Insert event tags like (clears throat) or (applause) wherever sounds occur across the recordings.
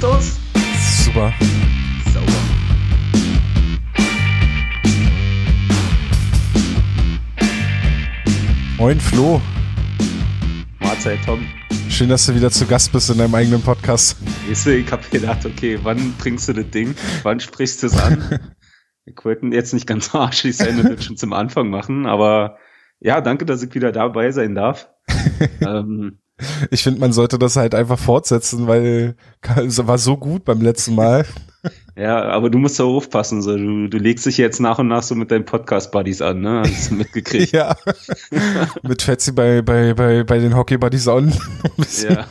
gut aus? Super. Sauber. Moin Flo. Mahlzeit, Tom. Schön, dass du wieder zu Gast bist in deinem eigenen Podcast. Weißt du, ich hab gedacht, okay, wann bringst du das Ding? Wann sprichst du es an? (laughs) ich wollte jetzt nicht ganz arschig sein und das schon zum Anfang machen, aber ja, danke, dass ich wieder dabei sein darf. (laughs) ähm, Ich finde, man sollte das halt einfach fortsetzen, weil es war so gut beim letzten Mal. (laughs) ja, aber du musst da aufpassen. So. Du, du legst dich jetzt nach und nach so mit deinen Podcast-Buddies an, ne? Hast du mitgekriegt? (laughs) ja. Mit Fetzi bei, bei, bei, bei den Hockey-Buddies on. (laughs) ja.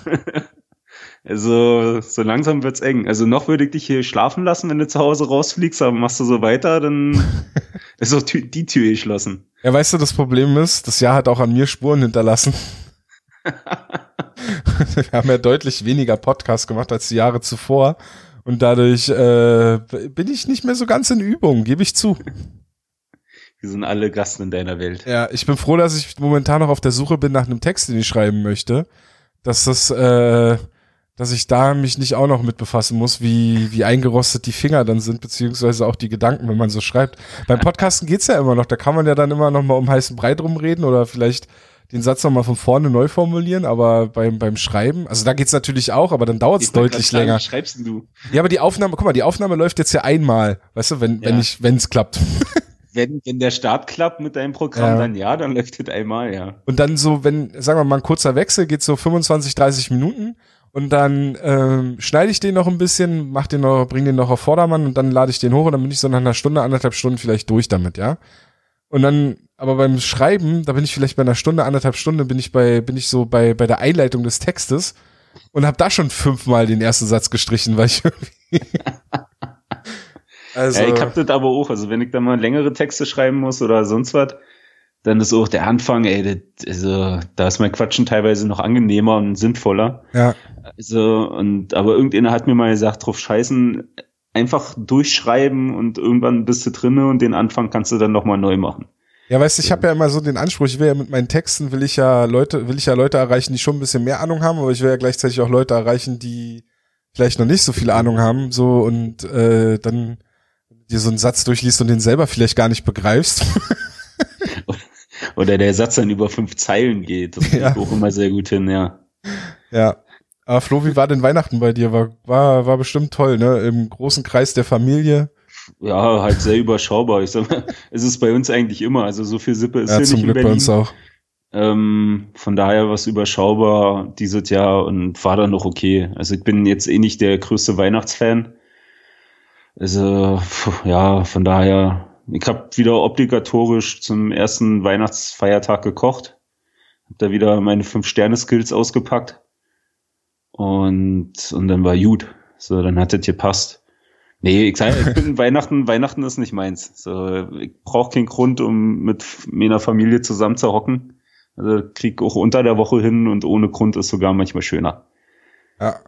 Also, so langsam wird's eng. Also noch würde ich dich hier schlafen lassen, wenn du zu Hause rausfliegst, aber machst du so weiter, dann ist auch die Tür geschlossen. Ja, weißt du, das Problem ist, das Jahr hat auch an mir Spuren hinterlassen. (laughs) Wir haben ja deutlich weniger Podcasts gemacht als die Jahre zuvor. Und dadurch äh, bin ich nicht mehr so ganz in Übung, gebe ich zu. Wir sind alle Gasten in deiner Welt. Ja, ich bin froh, dass ich momentan noch auf der Suche bin nach einem Text, den ich schreiben möchte. Dass das, äh, dass ich da mich nicht auch noch mit befassen muss, wie, wie eingerostet die Finger dann sind, beziehungsweise auch die Gedanken, wenn man so schreibt. Beim Podcasten geht's ja immer noch, da kann man ja dann immer noch mal um heißen Brei drum reden oder vielleicht den Satz nochmal von vorne neu formulieren, aber beim, beim Schreiben, also da geht's natürlich auch, aber dann dauert's deutlich länger. Was schreibst du? Ja, aber die Aufnahme, guck mal, die Aufnahme läuft jetzt ja einmal, weißt du, wenn, Ja. wenn ich, wenn's klappt. (laughs) Wenn, wenn der Start klappt mit deinem Programm, Ja. dann ja, dann läuft es einmal, ja. Und dann so, wenn, sagen wir mal, ein kurzer Wechsel geht so 25, 30 Minuten und dann ähm, schneide ich den noch ein bisschen, mach den noch, bring den noch auf Vordermann und dann lade ich den hoch und dann bin ich so nach einer Stunde, anderthalb Stunden vielleicht durch damit, ja. Und dann, aber beim Schreiben, da bin ich vielleicht bei einer Stunde, anderthalb Stunden, bin ich bei, bin ich so bei, bei der Einleitung des Textes und habe da schon fünfmal den ersten Satz gestrichen, weil ich (laughs) irgendwie. also, ja, ich hab das aber auch, also wenn ich da mal längere Texte schreiben muss oder sonst was, dann ist auch der Anfang, ey, das, also da ist mein Quatschen teilweise noch angenehmer und sinnvoller. ja, Also, und aber irgendeiner hat mir mal gesagt, drauf scheißen, einfach durchschreiben und irgendwann bist du drinne und den Anfang kannst du dann nochmal neu machen. Ja, weißt du, ich habe ja immer so den Anspruch, ich will ja mit meinen Texten will ich ja Leute, will ich ja Leute erreichen, die schon ein bisschen mehr Ahnung haben, aber ich will ja gleichzeitig auch Leute erreichen, die vielleicht noch nicht so viel Ahnung haben, so und äh, dann dir so einen Satz durchliest und den selber vielleicht gar nicht begreifst. (laughs) Oder der Satz dann über fünf Zeilen geht. Das Ja. auch immer sehr gut hin, ja. ja. Aber Flo, wie war denn Weihnachten bei dir? War, war, war bestimmt toll, ne? Im großen Kreis der Familie. Ja, halt sehr überschaubar. Ich sag mal, (laughs) es ist bei uns eigentlich immer. Also so viel Sippe ist Ja, hier zum nicht in Glück bei Berlin. uns auch. Ähm, von daher was überschaubar dieses Jahr und war dann noch okay. Also ich bin jetzt eh nicht der größte Weihnachtsfan. Also ja, von daher, ich habe wieder obligatorisch zum ersten Weihnachtsfeiertag gekocht. Hab da wieder meine fünf Sterne Skills ausgepackt und und dann war gut. So, dann hat das gepasst. Nee, ich sag, ich bin (laughs) Weihnachten, Weihnachten ist nicht meins. So, ich brauche keinen Grund, um mit meiner Familie zusammen zu hocken. Also krieg auch unter der Woche hin und ohne Grund ist sogar manchmal schöner. Ja.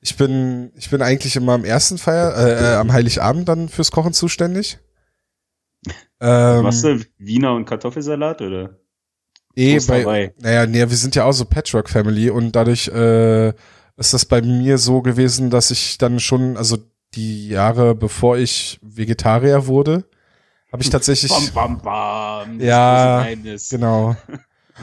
Ich bin, ich bin eigentlich immer am ersten Feier, äh, äh, am Heiligabend dann fürs Kochen zuständig. Ähm, Machst du Wiener und Kartoffelsalat oder? Eh, bei, naja, nee, wir sind ja auch so Patchwork Family und dadurch äh, ist das bei mir so gewesen, dass ich dann schon, also die Jahre bevor ich Vegetarier wurde, habe ich tatsächlich, bam, bam. das Ja, genau. (laughs)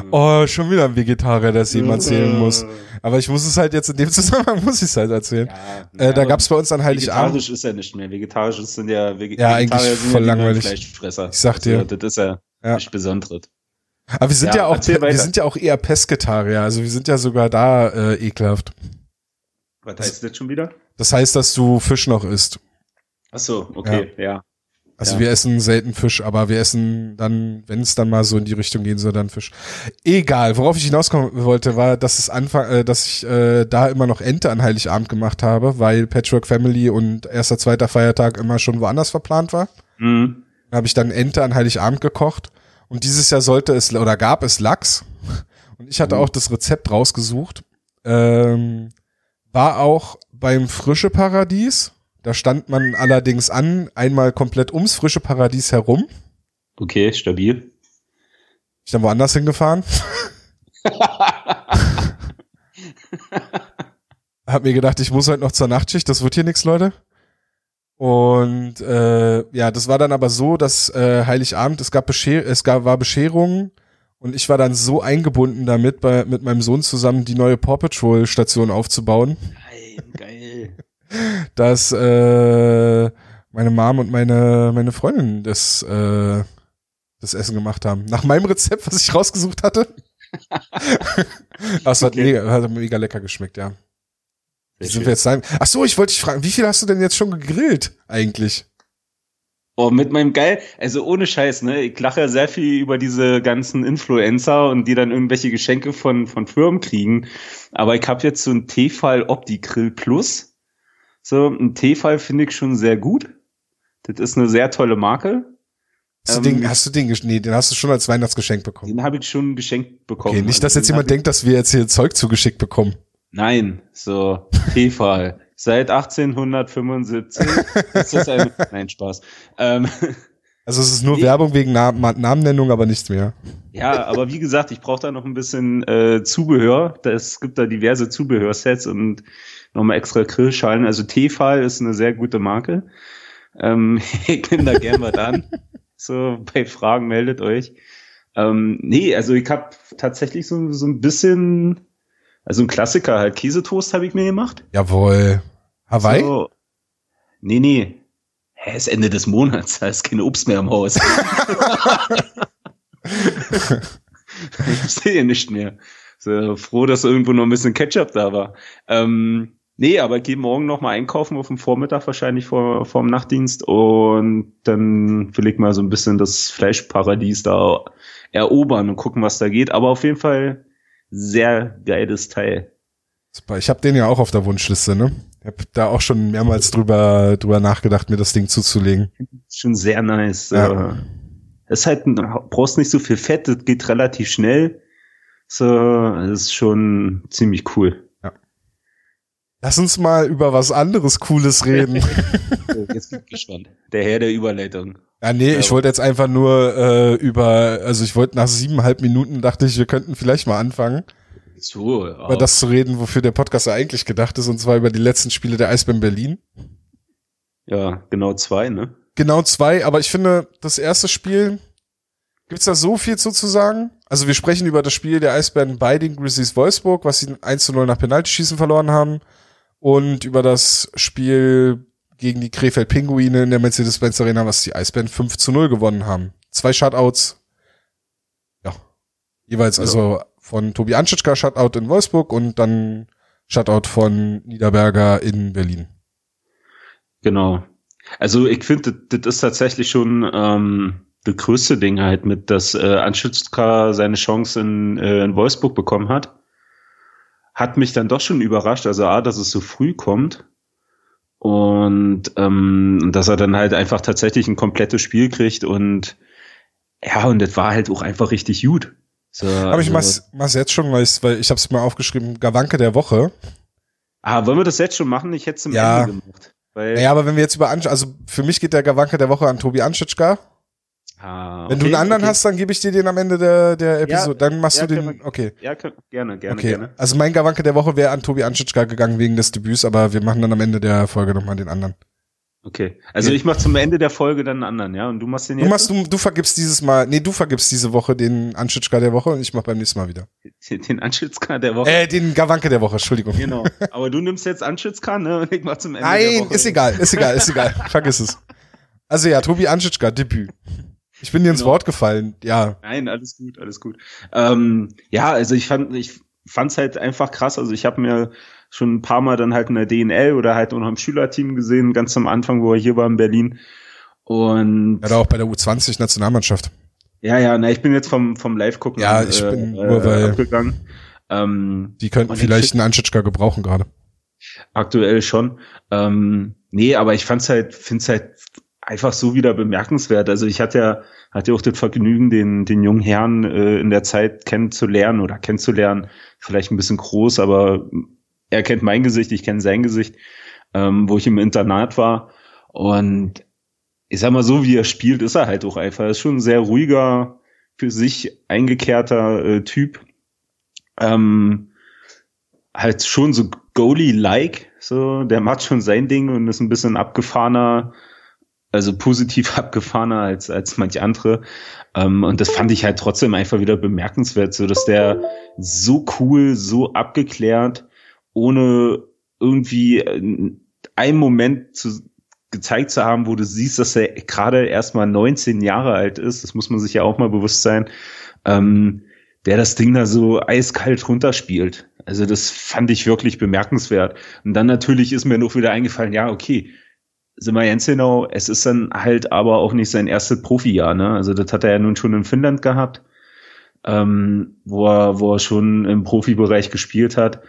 Oh, schon wieder ein Vegetarier, der es ihm erzählen muss. Aber ich muss es halt jetzt in dem Zusammenhang (laughs) muss ich es halt erzählen. Ja, äh, da aber gab's bei uns an Heiligabend. Vegetarisch ist ja nicht mehr. Vegetarisch sind ja, Vege Ja, eigentlich Vegetarier sind voll ja langweilig. Fleischfresser. Ich sag dir. Also, das ist ja, Ja. nicht Besonderes. Aber wir sind ja, Ja, auch, wir sind ja auch eher Pesketarier, also wir sind ja sogar da äh, ekelhaft. Was heißt das schon wieder? Das heißt, dass du Fisch noch isst. Ach so, okay, ja. Also Ja. wir essen selten Fisch, aber wir essen dann, wenn es dann mal so in die Richtung gehen soll, dann Fisch. Egal, worauf ich hinauskommen wollte, war, dass es Anfang, äh, dass ich äh, da immer noch Ente an Heiligabend gemacht habe, weil Patchwork Family und erster, zweiter Feiertag immer schon woanders verplant war. Mhm. Da habe ich dann Ente an Heiligabend gekocht und dieses Jahr sollte es oder gab es Lachs und ich hatte Mhm. auch das Rezept rausgesucht. Ähm, war auch beim Frische Paradies. Da stand man allerdings an, einmal komplett ums Frische Paradies herum. Okay, stabil. Ich dann woanders hingefahren. (laughs) hab mir gedacht, ich muss heute noch zur Nachtschicht, das wird hier nichts, Leute. Und äh, ja, das war dann aber so, dass äh, Heiligabend, es gab Bescher es gab war Bescherung und ich war dann so eingebunden damit, bei, mit meinem Sohn zusammen die neue Paw Patrol Station aufzubauen. Nein, geil. (laughs) dass äh, meine Mom und meine meine Freundin das äh, das Essen gemacht haben. Nach meinem Rezept, was ich rausgesucht hatte. (laughs) das hat, Okay. mega, hat mega lecker geschmeckt, ja. Wie sind wir jetzt sein? Ach so, ich wollte dich fragen, wie viel hast du denn jetzt schon gegrillt eigentlich? Oh, mit meinem geil, also ohne Scheiß, ne? Ich lache ja sehr viel über diese ganzen Influencer und die dann irgendwelche Geschenke von, von Firmen kriegen. Aber ich habe jetzt so ein Tefal Opti Grill Plus. So, ein Tefal finde ich schon sehr gut. Das ist eine sehr tolle Marke. Hast, du Ähm, den, hast du den, nee, den hast du schon als Weihnachtsgeschenk bekommen. Den habe ich schon geschenkt bekommen. Okay, nicht, dass Also jetzt jemand denkt, dass wir jetzt hier Zeug zugeschickt bekommen. Nein, so, Tefal. (laughs) Seit 1875 (laughs) ist das ein, nein, Spaß. Ähm, (laughs) Also es ist nur Nee. Werbung wegen Na Namennennung, aber nichts mehr. Ja, aber wie gesagt, ich brauche da noch ein bisschen äh, Zubehör. Es gibt da diverse Zubehörsets und nochmal extra Grillschalen. Also Tefal ist eine sehr gute Marke. Ähm, (laughs) ich nehme da gern was an. So, bei Fragen meldet euch. Ähm, nee, also ich habe tatsächlich so, so ein bisschen, also ein Klassiker halt, Käsetoast habe ich mir gemacht. Jawohl. Hawaii? So, nee, nee. Hä, ist Ende des Monats, da ist kein Obst mehr im Haus. (laughs) ich sehe nicht mehr. So, froh, dass irgendwo noch ein bisschen Ketchup da war. Ähm, nee, aber ich gehe morgen noch mal einkaufen auf dem Vormittag, wahrscheinlich vor, vor dem Nachtdienst. Und dann will ich mal so ein bisschen das Fleischparadies da erobern und gucken, was da geht. Aber auf jeden Fall sehr geiles Teil. Super. Ich habe den ja auch auf der Wunschliste, ne? Ich habe da auch schon mehrmals drüber, drüber nachgedacht, mir das Ding zuzulegen. schon sehr nice. Ja. Äh, ist halt, brauchst nicht so viel Fett, das geht relativ schnell. So, das ist schon ziemlich cool. Lass uns mal über was anderes Cooles reden. So, (laughs) (laughs) jetzt bin ich gespannt. Der Herr der Überleitung. ja, nee, ich Ja. wollte jetzt einfach nur äh, über, also ich wollte nach siebeneinhalb Minuten, dachte ich, wir könnten vielleicht mal anfangen, So, über das zu reden, wofür der Podcast ja eigentlich gedacht ist, und zwar über die letzten Spiele der Eisbären Berlin. ja, genau zwei, ne? Genau zwei, aber ich finde, das erste Spiel, gibt's da so viel zu, zu sagen? Also wir sprechen über das Spiel der Eisbären bei den Grizzlies Wolfsburg, was sie 1 zu 0 nach Penaltyschießen verloren haben. Und über das Spiel gegen die Krefeld Pinguine in der Mercedes-Benz Arena, was die Eisbären 5 zu 0 gewonnen haben. Zwei Shutouts. Ja. Jeweils Ja. also von Tobi Anschitschka Shutout in Wolfsburg und dann Shutout von Niederberger in Berlin. Genau. Also ich finde, das, ist tatsächlich schon ähm, das größte Ding halt mit, dass äh, Anschützka seine Chance in, äh, in Wolfsburg bekommen hat. Hat mich dann doch schon überrascht. Also A, dass es so früh kommt und ähm, dass er dann halt einfach tatsächlich ein komplettes Spiel kriegt und ja, und das war halt auch einfach richtig gut. So, Aber ich also- mach's, mach's jetzt schon, weil, ich's- weil ich hab's mal aufgeschrieben, Gawanke der Woche. Ah, wollen wir das jetzt schon machen? Ich hätte es zum Ja. Ende gemacht. Weil, Naja, aber wenn wir jetzt über Ansch also für mich geht der Gawanke der Woche an Tobi Anschitschka. ah, Wenn du okay, einen anderen okay. hast, dann gebe ich dir den am Ende der, der Episode. dann machst ja, du den, wir- okay. Ja, kön- gerne, gerne, Okay, gerne. also mein Gawanke der Woche wäre an Tobi Anschitschka gegangen wegen des Debüts, aber wir machen dann am Ende der Folge nochmal den anderen. Okay. Also Okay. ich mache zum Ende der Folge dann einen anderen, ja? Und du machst den Du jetzt? machst, du, du vergibst dieses Mal, nee, du vergibst diese Woche den Anschitschka der Woche und ich mach beim nächsten Mal wieder. (laughs) den Anschützka der Woche. Äh, den Gawanke der Woche, Entschuldigung. Genau. Aber du nimmst jetzt Anschützka, ne? Und ich mach zum Ende der Nein, Woche. ist egal, ist egal, ist egal. (laughs) Vergiss es. Also ja, Tobi Anschitschka, Debüt. Ich bin dir ins Genau. Wort gefallen, ja. Nein, alles gut, alles gut. Ähm, ja, also ich fand, ich fand's halt einfach krass. Also ich habe mir schon ein paar Mal dann halt in der DNL oder halt auch noch im Schülerteam gesehen, ganz am Anfang, wo er hier war in Berlin. Und Ja, da auch bei der U20-Nationalmannschaft. ja, ja, na, ich bin jetzt vom, vom Live-Gucken Ja, ich bin nur, äh, weil- abgegangen. Ähm, Die könnten vielleicht einen Anschitschka gebrauchen gerade. Aktuell schon. Ähm, nee, aber ich fand's halt, find's halt einfach so wieder bemerkenswert. Also ich hatte ja, hatte auch das Vergnügen, den, den jungen Herrn äh, in der Zeit kennenzulernen oder kennenzulernen. Vielleicht ein bisschen groß, aber er kennt mein Gesicht, ich kenne sein Gesicht, ähm, wo ich im Internat war. Und ich sag mal, so wie er spielt, ist er halt auch einfach. Er ist schon ein sehr ruhiger, für sich eingekehrter äh, Typ. Ähm, halt schon so Goalie-like, so, der macht schon sein Ding und ist ein bisschen abgefahrener, also positiv (laughs) abgefahrener als, als manch andere. Ähm, und das fand ich halt trotzdem einfach wieder bemerkenswert, so dass der so cool, so abgeklärt, ohne irgendwie einen Moment zu, gezeigt zu haben, wo du siehst, dass er gerade erst mal 19 Jahre alt ist, das muss man sich ja auch mal bewusst sein, ähm, der das Ding da so eiskalt runterspielt. Also das fand ich wirklich bemerkenswert. Und dann natürlich ist mir noch wieder eingefallen, ja, okay, sind wir ganz genau, es ist dann halt aber auch nicht sein erstes Profijahr, ne? Also das hat er ja nun schon in Finnland gehabt, ähm, wo er, wo er schon im Profibereich gespielt hat.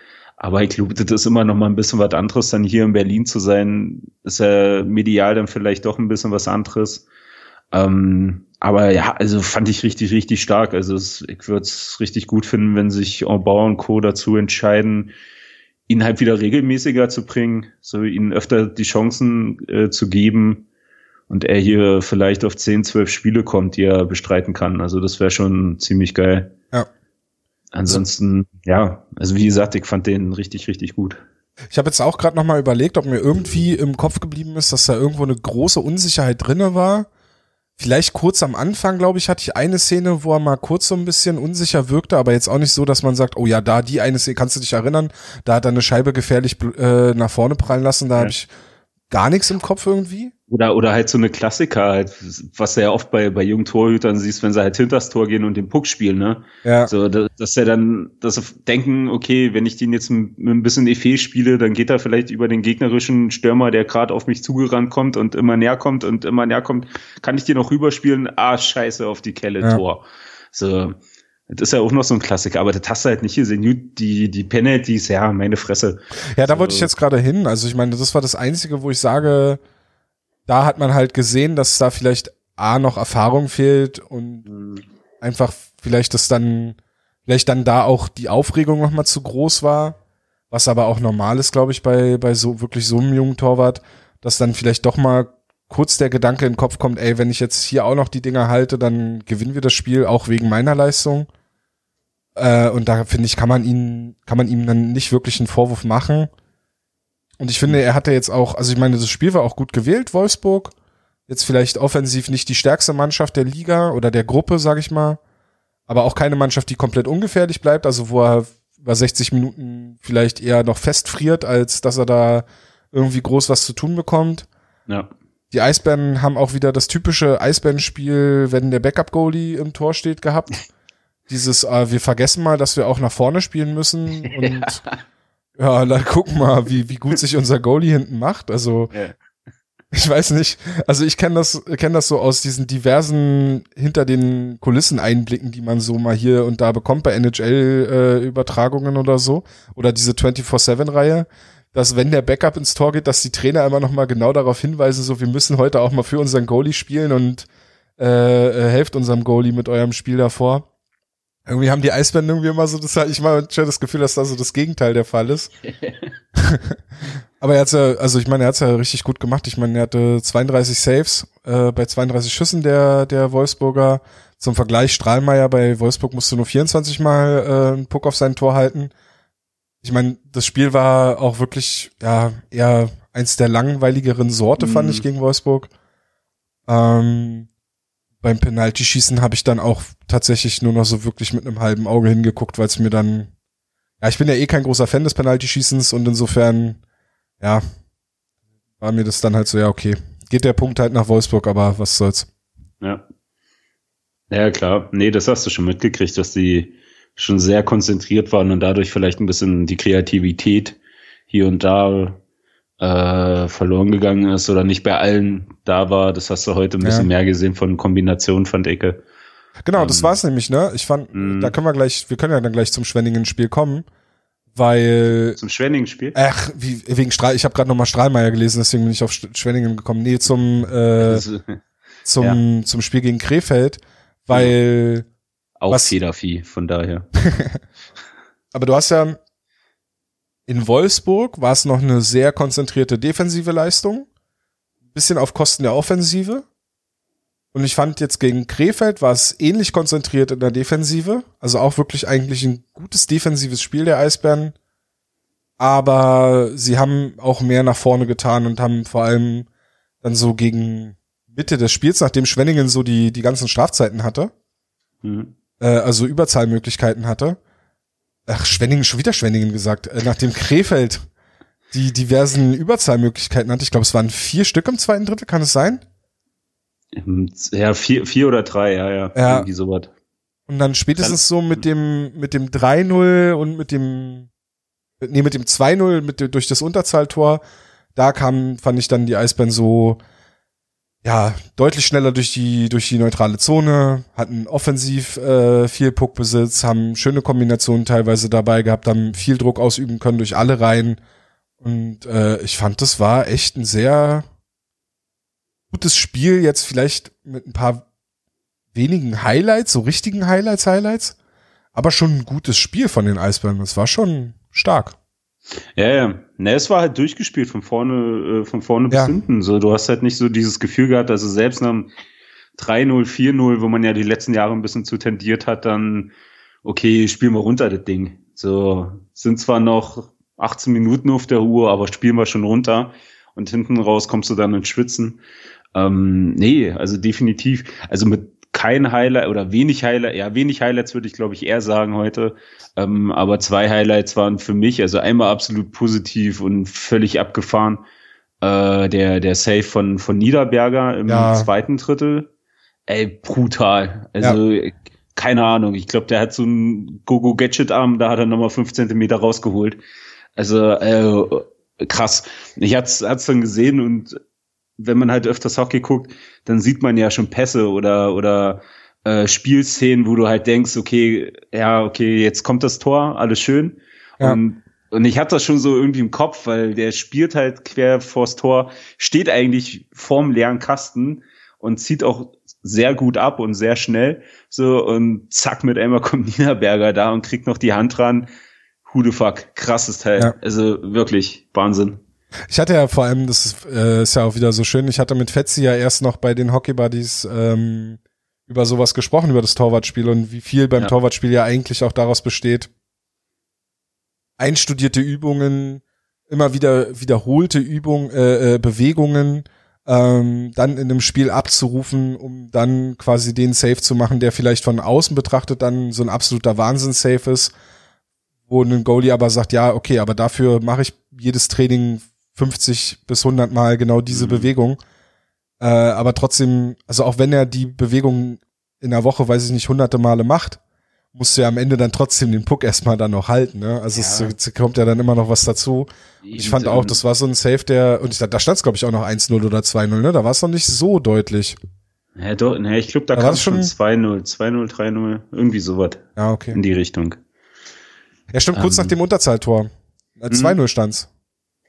Aber ich glaube, das ist immer noch mal ein bisschen was anderes, dann hier in Berlin zu sein. Ist ja medial dann vielleicht doch ein bisschen was anderes. Ähm, aber ja, also fand ich richtig, richtig stark. Also es, ich würde es richtig gut finden, wenn sich Enbau und Co. dazu entscheiden, ihn halt wieder regelmäßiger zu bringen, so ihnen öfter die Chancen äh, zu geben und er hier vielleicht auf 10, 12 Spiele kommt, die er bestreiten kann. Also das wäre schon ziemlich geil. Ja. Ansonsten, ja, also wie gesagt, ich fand den richtig, richtig gut. Ich habe jetzt auch gerade noch mal überlegt, ob mir irgendwie im Kopf geblieben ist, dass da irgendwo eine große Unsicherheit drinne war. Vielleicht kurz am Anfang, glaube ich, hatte ich eine Szene, wo er mal kurz so ein bisschen unsicher wirkte, aber jetzt auch nicht so, dass man sagt, oh ja, da die eine Szene, kannst du dich erinnern, da hat er eine Scheibe gefährlich äh, nach vorne prallen lassen, da ja. habe ich gar nichts im Kopf irgendwie. Oder, oder halt so eine Klassiker, halt, was du ja oft bei, bei jungen Torhütern siehst, wenn sie halt hinters Tor gehen und den Puck spielen, ne? Ja. So, dass, dass sie dann, dass sie denken, okay, wenn ich den jetzt mit ein bisschen Effet spiele, dann geht er vielleicht über den gegnerischen Stürmer, der gerade auf mich zugerannt kommt und immer näher kommt und immer näher kommt, kann ich den noch rüberspielen? Ah, scheiße, auf die Kelle, ja. Tor. So, das ist ja auch noch so ein Klassiker, aber das hast du halt nicht gesehen. Die, die Penalties, ja, meine Fresse. Ja, da wollte ich jetzt gerade hin. Also ich meine, das war das Einzige, wo ich sage, da hat man halt gesehen, dass da vielleicht A noch Erfahrung fehlt und mhm. einfach vielleicht das dann, vielleicht dann da auch die Aufregung nochmal zu groß war, was aber auch normal ist, glaube ich, bei, bei so wirklich so einem jungen Torwart, dass dann vielleicht doch mal kurz der Gedanke in den Kopf kommt, ey, wenn ich jetzt hier auch noch die Dinger halte, dann gewinnen wir das Spiel auch wegen meiner Leistung. Äh, und da finde ich, kann man ihn, kann man ihm dann nicht wirklich einen Vorwurf machen. Und ich finde, er hatte jetzt auch, also ich meine, das Spiel war auch gut gewählt, Wolfsburg. Jetzt vielleicht offensiv nicht die stärkste Mannschaft der Liga oder der Gruppe, sag ich mal. Aber auch keine Mannschaft, die komplett ungefährlich bleibt, also wo er über 60 Minuten vielleicht eher noch festfriert, als dass er da irgendwie groß was zu tun bekommt. Ja. Die Eisbären haben auch wieder das typische Eisbärenspiel, wenn der Backup-Goalie im Tor steht, gehabt (laughs) dieses, äh, wir vergessen mal, dass wir auch nach vorne spielen müssen (laughs) und ja, ja dann gucken mal, wie, wie gut sich unser Goalie hinten macht. Also ja. ich weiß nicht, also ich kenne das, kenne das so aus diesen diversen hinter den Kulissen Einblicken, die man so mal hier und da bekommt bei NHL-Übertragungen äh, oder so. Oder diese 24-7-Reihe dass wenn der Backup ins Tor geht, dass die Trainer immer noch mal genau darauf hinweisen, so wir müssen heute auch mal für unseren Goalie spielen und äh, äh helft unserem Goalie mit eurem Spiel davor. Irgendwie haben die Eisbären irgendwie immer so das, ich mal schon das Gefühl, dass da so das Gegenteil der Fall ist. (laughs) Aber er hat's ja, also ich meine, er hat's ja richtig gut gemacht. Ich meine, er hatte 32 Saves äh, bei 32 Schüssen der der Wolfsburger. Zum Vergleich Strahlmeier bei Wolfsburg musste nur 24 Mal äh, einen Puck auf sein Tor halten. Ich meine, das Spiel war auch wirklich ja eher eins der langweiligeren Sorte, mm. fand ich mhm. gegen Wolfsburg. Ähm, beim Penaltyschießen habe ich dann auch tatsächlich nur noch so wirklich mit einem halben Auge hingeguckt, weil es mir dann, ja, ich bin ja eh kein großer Fan des Penaltyschießens und insofern, ja, war mir das dann halt so, ja, okay, geht der Punkt halt nach Wolfsburg, aber was soll's. Ja. Ja, klar. Nee, das hast du schon mitgekriegt, dass die schon sehr konzentriert waren und dadurch vielleicht ein bisschen die Kreativität hier und da äh, verloren gegangen ist oder nicht bei allen da war. Das hast du heute ein bisschen ja. mehr gesehen von Kombinationen, fand Ecke. Genau, ähm, das war's nämlich, ne? Ich fand, mh. da können wir gleich, wir können ja dann gleich zum Schwenningen-Spiel kommen, weil zum Schwenningen-Spiel. Ach, wie, wegen Strahl. Ich habe gerade noch mal Strahlmeier gelesen, deswegen bin ich auf Schwenningen gekommen. Nee, zum äh, (laughs) zum ja. zum Spiel gegen Krefeld, weil auch was, Federvieh, von daher. (laughs) aber du hast ja in Wolfsburg war es noch eine sehr konzentrierte defensive Leistung. Bisschen auf Kosten der Offensive. Und ich fand jetzt gegen Krefeld war es ähnlich konzentriert in der Defensive. Also auch wirklich eigentlich ein gutes defensives Spiel der Eisbären. aber sie haben auch mehr nach vorne getan und haben vor allem dann so gegen Mitte des Spiels, nachdem Schwenningen so die, die ganzen Strafzeiten hatte, mhm. äh, also Überzahlmöglichkeiten hatte. Ach, Schwenningen, schon wieder Schwenningen gesagt, äh, nachdem Krefeld die diversen Überzahlmöglichkeiten hatte. Ich glaube, es waren vier Stück im zweiten Drittel, kann es sein? Ja, vier, vier oder drei, ja, ja. ja. Irgendwie sowas. Und dann spätestens dann, so mit dem, mit dem 3-0 und mit dem, nee, mit dem 2-0, mit, durch das Unterzahltor, da kam, fand ich dann die Eisbären so, ja, deutlich schneller durch die, durch die neutrale Zone, hatten offensiv äh, viel Puckbesitz, haben schöne Kombinationen teilweise dabei gehabt, haben viel Druck ausüben können durch alle Reihen. Und äh, ich fand, das war echt ein sehr gutes Spiel, jetzt vielleicht mit ein paar wenigen Highlights, so richtigen Highlights, Highlights, aber schon ein gutes Spiel von den Eisbären. Das war schon stark. Ja, ja. Ne, es war halt durchgespielt von vorne, äh, von vorne ja. bis hinten. So, du hast halt nicht so dieses Gefühl gehabt, also selbst nach 3-0, 4-0, wo man ja die letzten Jahre ein bisschen zu tendiert hat, dann, okay, spielen wir runter das Ding. So, sind zwar noch 18 Minuten auf der Uhr, aber spielen wir schon runter. Und hinten raus kommst du dann ins Schwitzen. Ähm, nee, also definitiv. Also mit kein Highlight oder wenig Highlight, ja, wenig Highlights würde ich glaube ich eher sagen heute. Ähm, aber zwei Highlights waren für mich, also einmal absolut positiv und völlig abgefahren. Äh, der, der Save von, von Niederberger im ja. zweiten Drittel. Ey, brutal. Also, ja. keine Ahnung. Ich glaube, der hat so einen Gogo-Gadget-Arm, da hat er nochmal fünf Zentimeter rausgeholt. Also, äh, krass. Ich hat's, hat's dann gesehen und wenn man halt öfters Hockey guckt, dann sieht man ja schon Pässe oder oder äh, Spielszenen, wo du halt denkst, okay, ja, okay, jetzt kommt das Tor, alles schön. Ja. Und, und ich hatte das schon so irgendwie im Kopf, weil der spielt halt quer vors Tor, steht eigentlich vorm leeren Kasten und zieht auch sehr gut ab und sehr schnell. So, und zack, mit einmal kommt (laughs) Niederberger da und kriegt noch die Hand dran. Who the fuck, krasses Teil. Ja. Also wirklich Wahnsinn. Ich hatte ja vor allem, das ist, äh, ist ja auch wieder so schön, ich hatte mit Fetzi ja erst noch bei den Hockey Buddies ähm, über sowas gesprochen, über das Torwartspiel und wie viel beim ja. Torwartspiel ja eigentlich auch daraus besteht, einstudierte Übungen, immer wieder wiederholte Übungen, äh, äh, Bewegungen, ähm, dann in einem Spiel abzurufen, um dann quasi den Safe zu machen, der vielleicht von außen betrachtet dann so ein absoluter Wahnsinn-Safe ist, wo ein Goalie aber sagt, ja, okay, aber dafür mache ich jedes Training 50 bis 100 Mal genau diese mhm. Bewegung. Äh, aber trotzdem, also auch wenn er die Bewegung in der Woche, weiß ich nicht, hunderte Male macht, musst du ja am Ende dann trotzdem den Puck erstmal dann noch halten. Ne? Also ja. es, es, kommt ja dann immer noch was dazu. ich fand auch, das war so ein Safe, der, und ich, da stand es glaube ich auch noch 1-0 oder 2-0, ne? Da war es noch nicht so deutlich. Ja, doch, ne, ich glaube, da, da kam schon 2-0, 2-0, 3-0, irgendwie sowas. Ja, okay. In die Richtung. Ja, stimmt, kurz um, nach dem Unterzahltor. 2-0 mhm. stand's.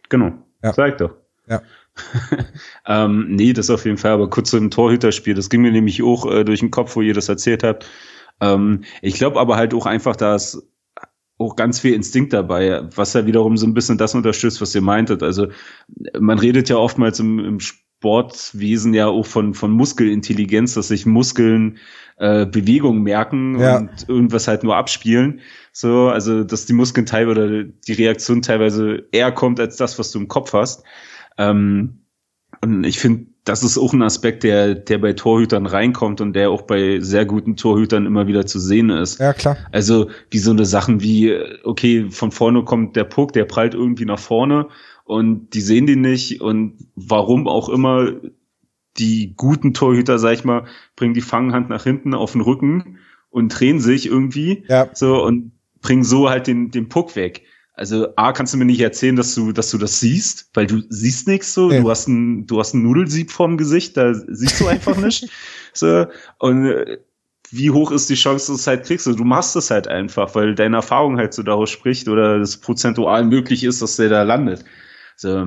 Genau. Ja. Sag doch. Ja. (laughs) ähm, nee, das auf jeden Fall, aber kurz zum Torhüterspiel. Das ging mir nämlich auch äh, durch den Kopf, wo ihr das erzählt habt. Ähm, ich glaube aber halt auch einfach, dass auch ganz viel Instinkt dabei, was ja wiederum so ein bisschen das unterstützt, was ihr meintet. Also man redet ja oftmals im, im Sportwesen ja auch von, von Muskelintelligenz, dass sich Muskeln äh, Bewegungen merken ja. und irgendwas halt nur abspielen. So, also dass die Muskeln teilweise oder die Reaktion teilweise eher kommt als das, was du im Kopf hast. Ähm, und ich finde, das ist auch ein Aspekt, der, der bei Torhütern reinkommt und der auch bei sehr guten Torhütern immer wieder zu sehen ist. Ja, klar. Also wie so eine Sachen wie, okay, von vorne kommt der Puck, der prallt irgendwie nach vorne und die sehen den nicht und warum auch immer die guten Torhüter, sag ich mal, bringen die Fanghand nach hinten auf den Rücken und drehen sich irgendwie ja. so und bringen so halt den, den Puck weg. Also A, kannst du mir nicht erzählen, dass du, dass du das siehst, weil du siehst nichts so. Ja. Du hast ein, du hast ein Nudelsieb vorm Gesicht, da siehst du einfach (laughs) nicht. So. Und äh, wie hoch ist die Chance, dass du es halt kriegst? Du machst es halt einfach, weil deine Erfahrung halt so daraus spricht oder das prozentual möglich ist, dass der da landet. So,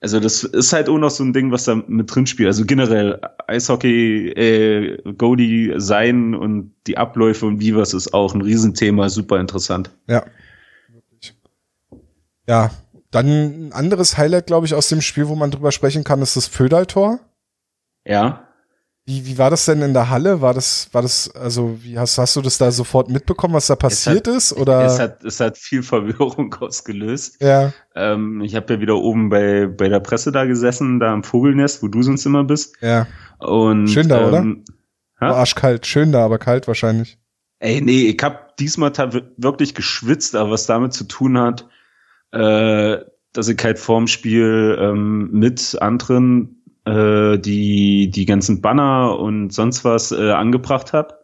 also das ist halt auch noch so ein Ding, was da mit drin spielt. Also generell Eishockey, äh, Goalie sein und die Abläufe und wie was ist auch ein Riesenthema, super interessant. Ja. Ja, dann ein anderes Highlight, glaube ich, aus dem Spiel, wo man drüber sprechen kann, ist das Födaltor. Ja. Wie, wie war das denn in der Halle? War das, war das, also wie hast, hast du das da sofort mitbekommen, was da passiert hat, ist? Oder? Es hat, es hat viel Verwirrung (laughs) ausgelöst. Ja. Ähm, ich habe ja wieder oben bei, bei der Presse da gesessen, da im Vogelnest, wo du sonst immer bist. Ja. Und, Schön da, ähm, oder? War arschkalt. Schön da, aber kalt wahrscheinlich. Ey, nee, ich hab diesmal wirklich geschwitzt, aber was damit zu tun hat, äh, dass ich halt vorm Spiel ähm, mit anderen äh, die die ganzen Banner und sonst was äh, angebracht hab.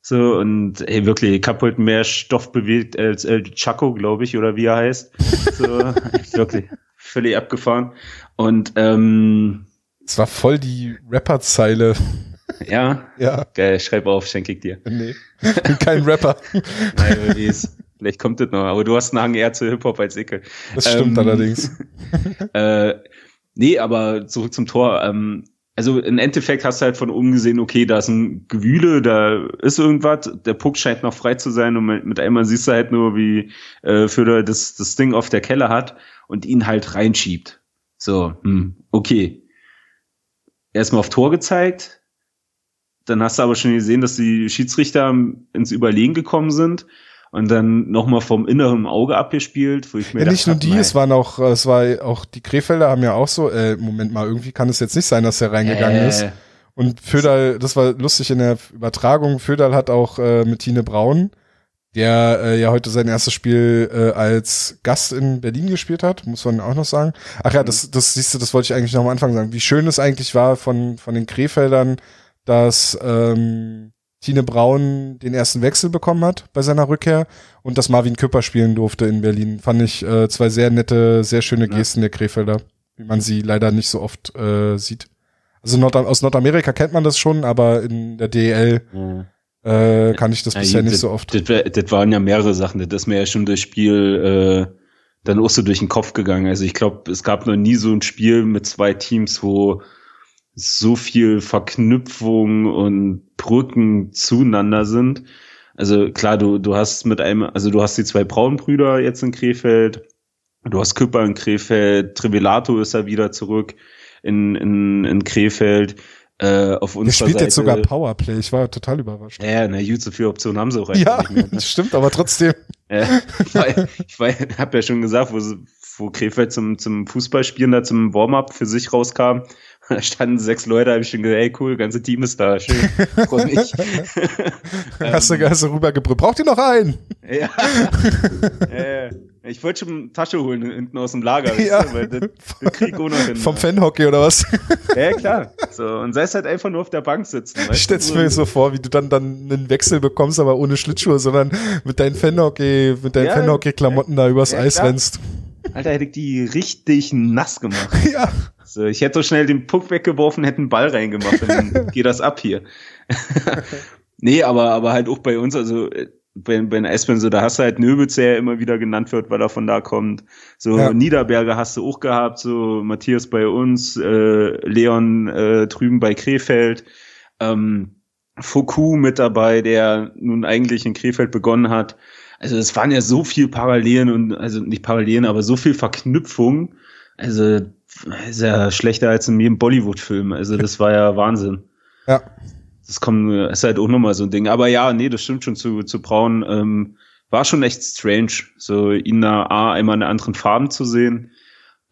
So, und ey, wirklich, ich hab heute mehr Stoff bewegt als El Chaco, glaube ich, oder wie er heißt. So, (laughs) wirklich, völlig abgefahren. Und ähm, Es war voll die Rapper-Zeile. ja, (laughs) Ja, geil, schreib auf, schenke ich dir. nee. Bin kein Rapper. (laughs) Nein, wer weiß. Vielleicht kommt das noch, aber du hast einen Hang eher zu Hip-Hop als Icke. Das stimmt Ähm, allerdings. Äh, nee, aber zurück zum Tor. Ähm, also im Endeffekt hast du halt von oben gesehen, okay, da ist ein Gewühle, da ist irgendwas, der Puck scheint noch frei zu sein und mit, einmal siehst du halt nur, wie äh, Föder das, das Ding auf der Kelle hat und ihn halt reinschiebt. So, hm, okay. Erstmal auf Tor gezeigt, dann hast du aber schon gesehen, dass die Schiedsrichter ins Überlegen gekommen sind und dann nochmal vom inneren Auge abgespielt, wo ich mir Ja, nicht nur die, nein. es waren auch, es war auch die Krefelder haben ja auch so, äh, Moment mal, irgendwie kann es jetzt nicht sein, dass er reingegangen Äh, ist. Und Föderl, das war lustig in der Übertragung, Föderl hat auch äh, mit Tine Braun, der äh, ja heute sein erstes Spiel äh, als Gast in Berlin gespielt hat, muss man auch noch sagen. Ach ja, das, das siehst du, das wollte ich eigentlich noch am Anfang sagen, wie schön es eigentlich war von, von den Krefeldern, dass ähm, Tine Braun den ersten Wechsel bekommen hat bei seiner Rückkehr und dass Marvin Küpper spielen durfte in Berlin. Fand ich äh, zwei sehr nette, sehr schöne Ja. Gesten der Krefelder, wie man sie leider nicht so oft äh, sieht. Also Nord aus Nordamerika kennt man das schon, aber in der DEL Ja. äh, kann ich das Ja, bisher gut, nicht so oft. Das, das waren ja mehrere Sachen. Das ist mir ja schon das Spiel äh, dann auch so durch den Kopf gegangen. Also ich glaube, es gab noch nie so ein Spiel mit zwei Teams, wo so viel Verknüpfung und Brücken zueinander sind. Also klar, du, du hast mit einem, also du hast die zwei Braunbrüder jetzt in Krefeld, du hast Küpper in Krefeld, Trivilato ist ja wieder zurück in, in, in Krefeld. Äh, auf Der unserer spielt jetzt Seite- sogar Powerplay. Ich war total überrascht. ja, na gut, so viele Optionen haben sie auch einfach Ja, nicht mehr. ne? das (laughs) stimmt, aber trotzdem. Ja, ich war, ich war, hab ja schon gesagt, wo, sie- wo Krefeld zum, zum Fußballspielen da zum Warm-up für sich rauskam, (laughs) da standen sechs Leute, hab ich schon gesagt, ey cool, ganze Team ist da, schön, (laughs) freu mich. hast, (laughs) Ähm, du, hast du rübergebrüllt. Braucht ihr noch einen? ja. ja. Ich wollte schon eine Tasche holen hinten aus dem Lager, weißt Ja. du, weil das, das krieg ohne hin. Vom Fanhockey oder was? Ja, klar. So, und sei es halt einfach nur auf der Bank sitzen. Ich stell's mir so vor, wie du dann dann einen Wechsel bekommst, aber ohne Schlittschuhe, sondern mit deinen Fanhockey, mit deinen Ja. Fanhockey-Klamotten da übers Eis klar. rennst. Alter, hätte ich die richtig nass gemacht. (laughs) Ja. So, ich hätte so schnell den Puck weggeworfen, hätte einen Ball reingemacht dann (laughs) geht das ab hier. (laughs) nee, aber, aber halt auch bei uns, also äh, bei, bei den Eisbären, so, da hast du halt Nöbitz, der ja immer wieder genannt wird, weil er von da kommt. So, Ja. Niederberger hast du auch gehabt, so Matthias bei uns, äh, Leon äh, drüben bei Krefeld, ähm, Foucault mit dabei, der nun eigentlich in Krefeld begonnen hat. Also es waren ja so viel Parallelen und, also nicht Parallelen, aber so viel Verknüpfung. Also ist ja schlechter als in jedem Bollywood-Film. Also das war ja Wahnsinn. Ja. Das kommt, ist halt auch nochmal so ein Ding. Aber ja, nee, das stimmt schon zu, zu Braun. Ähm, war schon echt strange, so ihn da A, einmal in anderen Farben zu sehen.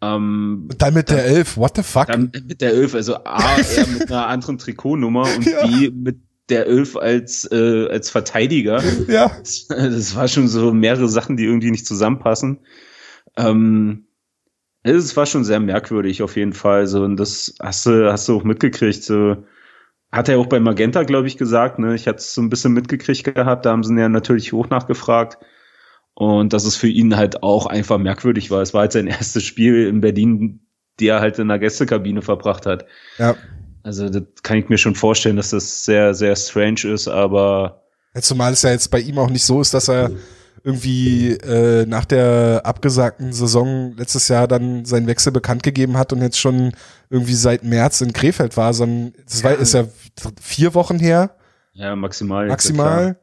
Ähm, dann mit der Elf, what the fuck? dann mit der Elf, also A, eher (laughs) mit einer anderen Trikotnummer und Ja. B, mit der Elf als, äh, als Verteidiger. (laughs) ja. Das war schon so mehrere Sachen, die irgendwie nicht zusammenpassen. Ähm, es war schon sehr merkwürdig auf jeden Fall. So, und das hast du, hast du auch mitgekriegt. So, hat er auch bei Magenta, glaube ich, gesagt. Ne? Ich hatte es so ein bisschen mitgekriegt gehabt. Da haben sie ihn ja natürlich hoch nachgefragt. Und dass es für ihn halt auch einfach merkwürdig war. Es war halt sein erstes Spiel in Berlin, die er halt in der Gästekabine verbracht hat. Ja. Also das kann ich mir schon vorstellen, dass das sehr, sehr strange ist, aber Ja, Zumal es ja jetzt bei ihm auch nicht so ist, dass er irgendwie äh, nach der abgesagten Saison letztes Jahr dann seinen Wechsel bekannt gegeben hat und jetzt schon irgendwie seit März in Krefeld war, sondern das war, ist ja vier Wochen her, ja, maximal. ja, maximal.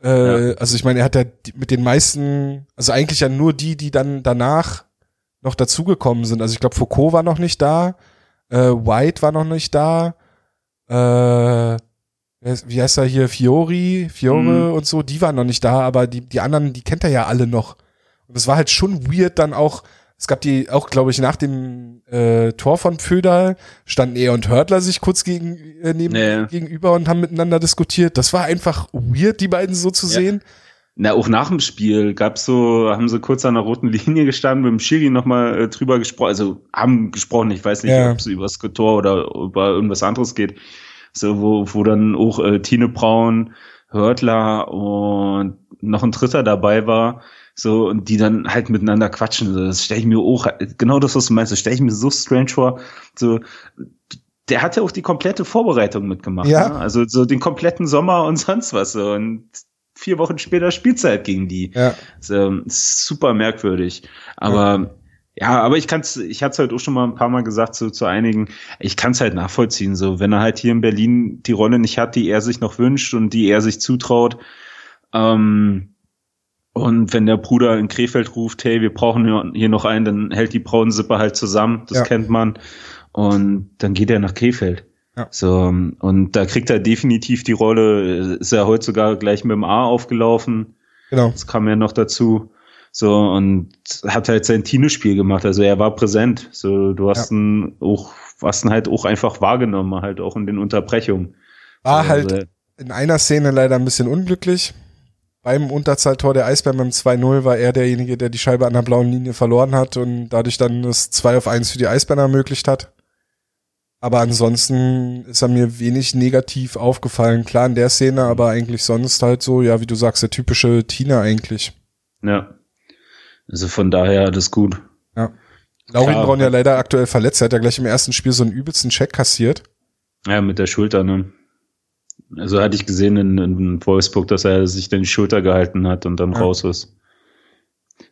Äh, Also ich meine, er hat ja mit den meisten, also eigentlich ja nur die, die dann danach noch dazugekommen sind. Also ich glaube, Foucault war noch nicht da, äh, White war noch nicht da äh, wie heißt er hier, Fiori, Fiore mhm. und so, die waren noch nicht da, aber die, die anderen, die kennt er ja alle noch. Und es war halt schon weird dann auch, es gab die auch, glaube ich, nach dem äh, Tor von Föderl standen er und Hörtler sich kurz gegen, äh, neben, nee. gegenüber und haben miteinander diskutiert. Das war einfach weird, die beiden so zu ja. sehen. Na, auch nach dem Spiel gab's so, haben sie kurz an der roten Linie gestanden, mit dem Schiri nochmal äh, drüber gesprochen, also haben gesprochen, ich weiß nicht, ja. ob es über das Tor oder über irgendwas anderes geht. So, wo, wo dann auch äh, Tine Braun, Hörtler und noch ein Dritter dabei war, so, und die dann halt miteinander quatschen. So, das stelle ich mir auch, genau das, was du meinst, das stelle ich mir so strange vor. So, der hat ja auch die komplette Vorbereitung mitgemacht. Ja. Ne? Also so den kompletten Sommer und sonst was. So. Und vier Wochen später Spielzeit gegen die. Ja. So, super merkwürdig. Aber ja. Ja, aber ich kann's, ich hatte es halt auch schon mal ein paar Mal gesagt so, zu einigen, ich kann es halt nachvollziehen, so wenn er halt hier in Berlin die Rolle nicht hat, die er sich noch wünscht und die er sich zutraut, ähm, und wenn der Bruder in Krefeld ruft, hey, wir brauchen hier noch einen, dann hält die Braunsippe halt zusammen, das ja. kennt man. Und dann geht er nach Krefeld. Ja. So, und da kriegt er definitiv die Rolle, ist er heute sogar gleich mit dem A aufgelaufen. Genau. Das kam ja noch dazu. So, und hat halt sein Tino-Spiel gemacht. Also er war präsent. So, du hast ja. ihn auch, hast ihn halt auch einfach wahrgenommen, halt auch in den Unterbrechungen. War also, halt in einer Szene leider ein bisschen unglücklich beim Unterzahltor der Eisbären beim 2-0 war er derjenige, der die Scheibe an der blauen Linie verloren hat und dadurch dann das 2 auf 1 für die Eisbären ermöglicht hat. Aber ansonsten ist er mir wenig negativ aufgefallen. Klar in der Szene, aber eigentlich sonst halt so, ja, wie du sagst, der typische Tina eigentlich. Ja. Also von daher alles gut. Ja. Laurin Braun ja leider aktuell verletzt. Er hat ja gleich im ersten Spiel so einen übelsten Check kassiert. Ja, mit der Schulter, ne? Also hatte ich gesehen in, in Wolfsburg, dass er sich dann die Schulter gehalten hat und dann ja. raus ist.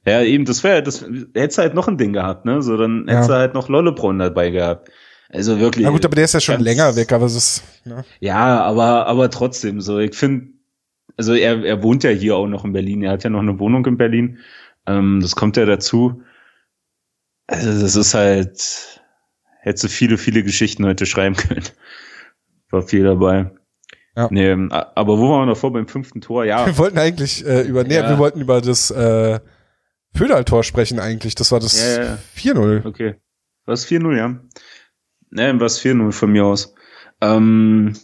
Ja, eben, das wäre, das hättest halt noch ein Ding gehabt, ne? So, dann ja. hättest du halt noch Lollebronn dabei gehabt. Also wirklich. Na gut, aber der ist ja schon länger weg, aber es ist. Ne? Ja, aber, aber trotzdem, so, ich finde, also er, er wohnt ja hier auch noch in Berlin, er hat ja noch eine Wohnung in Berlin. Ähm, das kommt ja dazu. Also, das ist halt, hättest du viele, viele Geschichten heute schreiben können. War viel dabei. Ja. Nee, ähm, aber wo waren wir davor beim fünften Tor? Ja. (laughs) Wir wollten eigentlich äh, über, nee, ja. wir wollten über das äh, Föderl-Tor sprechen eigentlich. Das war das ja, ja. 4-0. Okay. Was 4-0, ja. Nee, was 4-0 von mir aus. Ähm,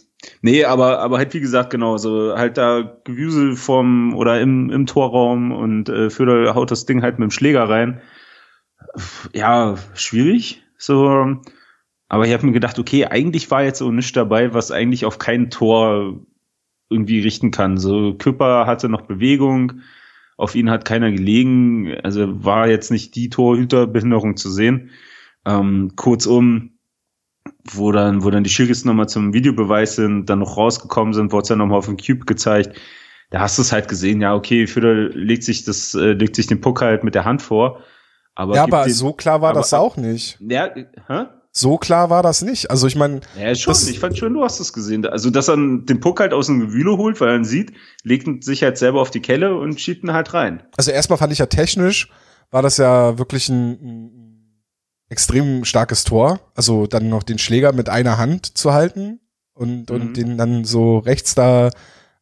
nee, aber, aber halt wie gesagt, genau, so halt da Gewüsel vom oder im, im Torraum und äh, Föderl haut das Ding halt mit dem Schläger rein. Ja, schwierig. So, aber ich habe mir gedacht, okay, eigentlich war jetzt so nichts dabei, was eigentlich auf kein Tor irgendwie richten kann. So Küpper hatte noch Bewegung, auf ihn hat keiner gelegen, also war jetzt nicht die Torhüterbehinderung zu sehen. Ähm, kurzum, wo dann, wo dann die Schiris nochmal zum Videobeweis sind, dann noch rausgekommen sind, wurde es dann nochmal auf dem Cube gezeigt. Da hast du es halt gesehen, ja, okay, Fütter legt sich das, äh, legt sich den Puck halt mit der Hand vor. Aber ja, aber den, so klar war aber, das auch nicht. Ja, hä? So klar war das nicht. Also ich meine. Ja, schon. ich fand schon, du hast es gesehen. Also, dass er den Puck halt aus dem Gewühle holt, weil er ihn sieht, legt ihn sich halt selber auf die Kelle und schiebt ihn halt rein. Also erstmal fand ich ja technisch, war das ja wirklich ein, ein extrem starkes Tor. Also dann noch den Schläger mit einer Hand zu halten und, mhm. und den dann so rechts da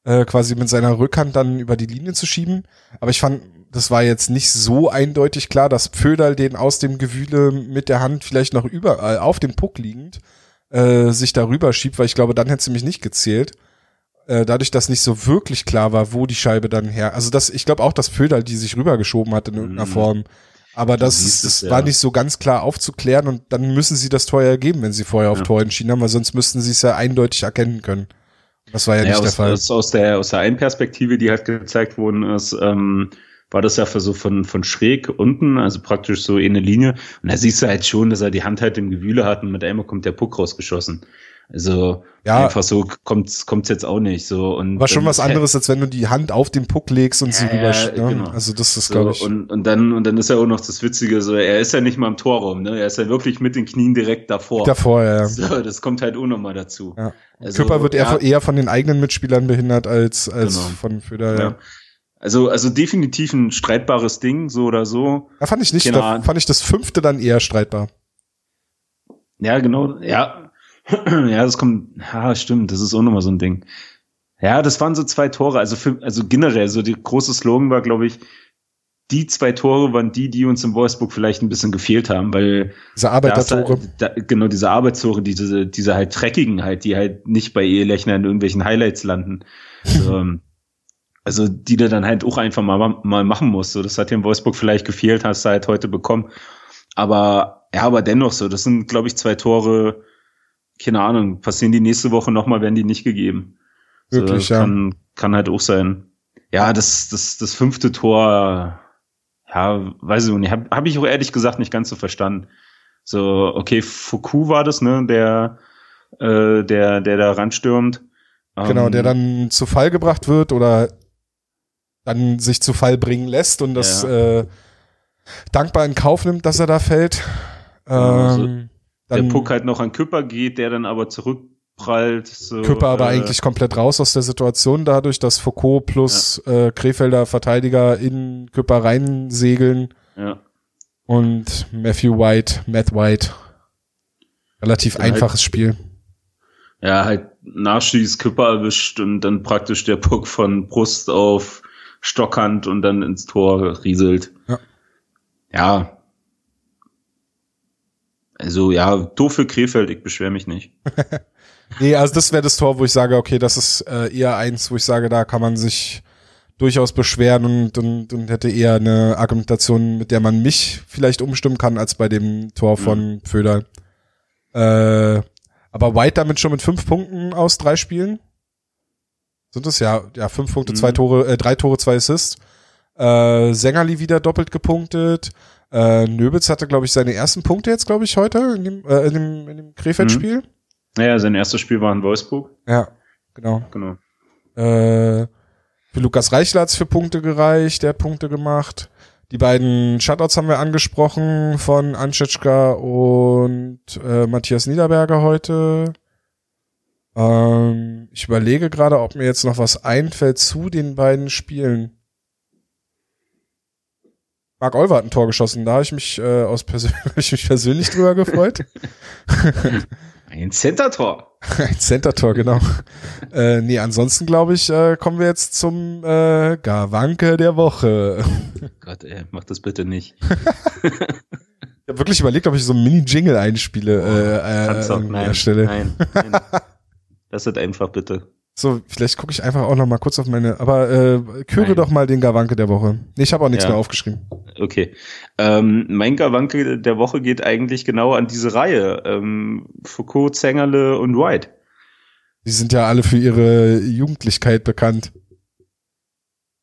äh, quasi mit seiner Rückhand dann über die Linie zu schieben. Aber ich fand, das war jetzt nicht so eindeutig klar, dass Pföderl den aus dem Gewühle mit der Hand vielleicht noch überall auf dem Puck liegend äh, sich darüber schiebt, weil ich glaube, dann hätte sie mich nicht gezählt. Äh, dadurch, dass nicht so wirklich klar war, wo die Scheibe dann her. Also das, ich glaube auch, dass Pföderl die sich rübergeschoben hat in irgendeiner mhm. Form. Aber das, das es, ja. war nicht so ganz klar aufzuklären und dann müssen sie das Tor ja geben, wenn sie vorher auf ja. Tor entschieden haben, weil sonst müssten sie es ja eindeutig erkennen können. Das war ja, ja nicht aus, der Fall. Aus, aus der aus der einen Perspektive, die halt gezeigt worden ist, ähm, war das ja für so von, von schräg unten, also praktisch so in eine Linie. Und da siehst du halt schon, dass er die Hand halt im Gewühle hat und mit einmal kommt der Puck rausgeschossen. Also ja. einfach so kommt's kommt's jetzt auch nicht so und war schon was anderes als wenn du die Hand auf den Puck legst und sie äh, rüber ne? genau. also das ist so, glaube ich und, und dann und dann ist ja auch noch das witzige so er ist ja nicht mal im Torraum ne er ist ja wirklich mit den Knien direkt davor davor ja so, das kommt halt auch noch mal dazu ja. also, Körper wird eher, ja. eher von den eigenen Mitspielern behindert als als genau. von Föder ja. Also, also definitiv ein streitbares Ding, so oder so. Ja, fand ich nicht. Da fand ich das fünfte dann eher streitbar. Ja, genau. Ja, (clears throat) Ja, das kommt, ja, stimmt, das ist auch nochmal so ein Ding. Ja, das waren so zwei Tore. Also für, also generell, so die große Slogan war, glaube ich, die zwei Tore waren die, die uns in Wolfsburg vielleicht ein bisschen gefehlt haben, weil diese Arbeitertore. Da, da, genau, diese Arbeitstore, diese, diese halt dreckigen halt, die halt nicht bei Ehelechner in irgendwelchen Highlights landen. (laughs) ähm, also die der dann halt auch einfach mal, mal machen muss. So, das hat dir in Wolfsburg vielleicht gefehlt, hast du halt heute bekommen. Aber ja, aber dennoch so, das sind, glaube ich, zwei Tore, keine Ahnung, passieren die nächste Woche nochmal, werden die nicht gegeben. Wirklich, so, ja. Kann, kann halt auch sein. Ja, das, das, das fünfte Tor, ja, weiß ich nicht, habe hab ich auch ehrlich gesagt nicht ganz so verstanden. So, okay, Foucault war das, ne, der, äh, der, der da ranstürmt. Genau, Ähm, der dann zu Fall gebracht wird oder dann sich zu Fall bringen lässt und das Ja. äh, dankbar in Kauf nimmt, dass er da fällt. Genau, Ähm, der Puck halt noch an Küpper geht, der dann aber zurückprallt. So, Küpper aber äh, eigentlich komplett raus aus der Situation dadurch, dass Foucault plus äh, Krefelder Verteidiger in Küpper reinsegeln Ja, und Matthew White, Matt White. Relativ Ja, halt- einfaches Spiel. ja, halt Nachschieß Küpper erwischt und dann praktisch der Puck von Brust auf Stockhand und dann ins Tor rieselt. Ja. Ja. Also ja, doof für Krefeld, ich beschwere mich nicht. (laughs) Nee, also das wäre das Tor, wo ich sage, okay, das ist äh, eher eins, wo ich sage, da kann man sich durchaus beschweren und, und, und hätte eher eine Argumentation, mit der man mich vielleicht umstimmen kann, als bei dem Tor von Föder. Äh, aber White damit schon mit fünf Punkten aus drei Spielen. Sind das ja, ja, fünf Punkte, zwei Mhm. Tore, äh, drei Tore, zwei Assists. Äh, Sängerli wieder doppelt gepunktet. Äh, Nöbitz hatte, glaube ich, seine ersten Punkte jetzt, glaube ich, heute in dem, äh, in dem, in dem Krefeld-Spiel. Naja, sein erstes Spiel war in Wolfsburg. Ja, genau. Genau. Äh, für Lukas Reichler hat's für Punkte gereicht, der hat Punkte gemacht. Die beiden Shutouts haben wir angesprochen von Anschetschka und äh, Matthias Niederberger heute. Ähm, ich überlege gerade, ob mir jetzt noch was einfällt zu den beiden Spielen. Marc Olver hat ein Tor geschossen, da habe ich mich, äh, aus persö (laughs) ich mich persönlich drüber gefreut. (laughs) Ein Center-Tor. (laughs) Ein Center-Tor, genau. äh, nee, ansonsten glaube ich, äh, kommen wir jetzt zum äh, Gawanke der Woche. Gott, ey, mach das bitte nicht. Ich habe wirklich überlegt, ob ich so einen Mini-Jingle einspiele äh, äh, doch, an der nein, Stelle. nein, nein. Lass das einfach bitte. So, vielleicht gucke ich einfach auch noch mal kurz auf meine, aber äh, küre doch mal den Gawanke der Woche. Nee, ich habe auch nichts Ja. mehr aufgeschrieben. Okay. Ähm, mein Gawanke der Woche geht eigentlich genau an diese Reihe. Ähm, Foucault, Zengerle und White. Die sind ja alle für ihre Jugendlichkeit bekannt.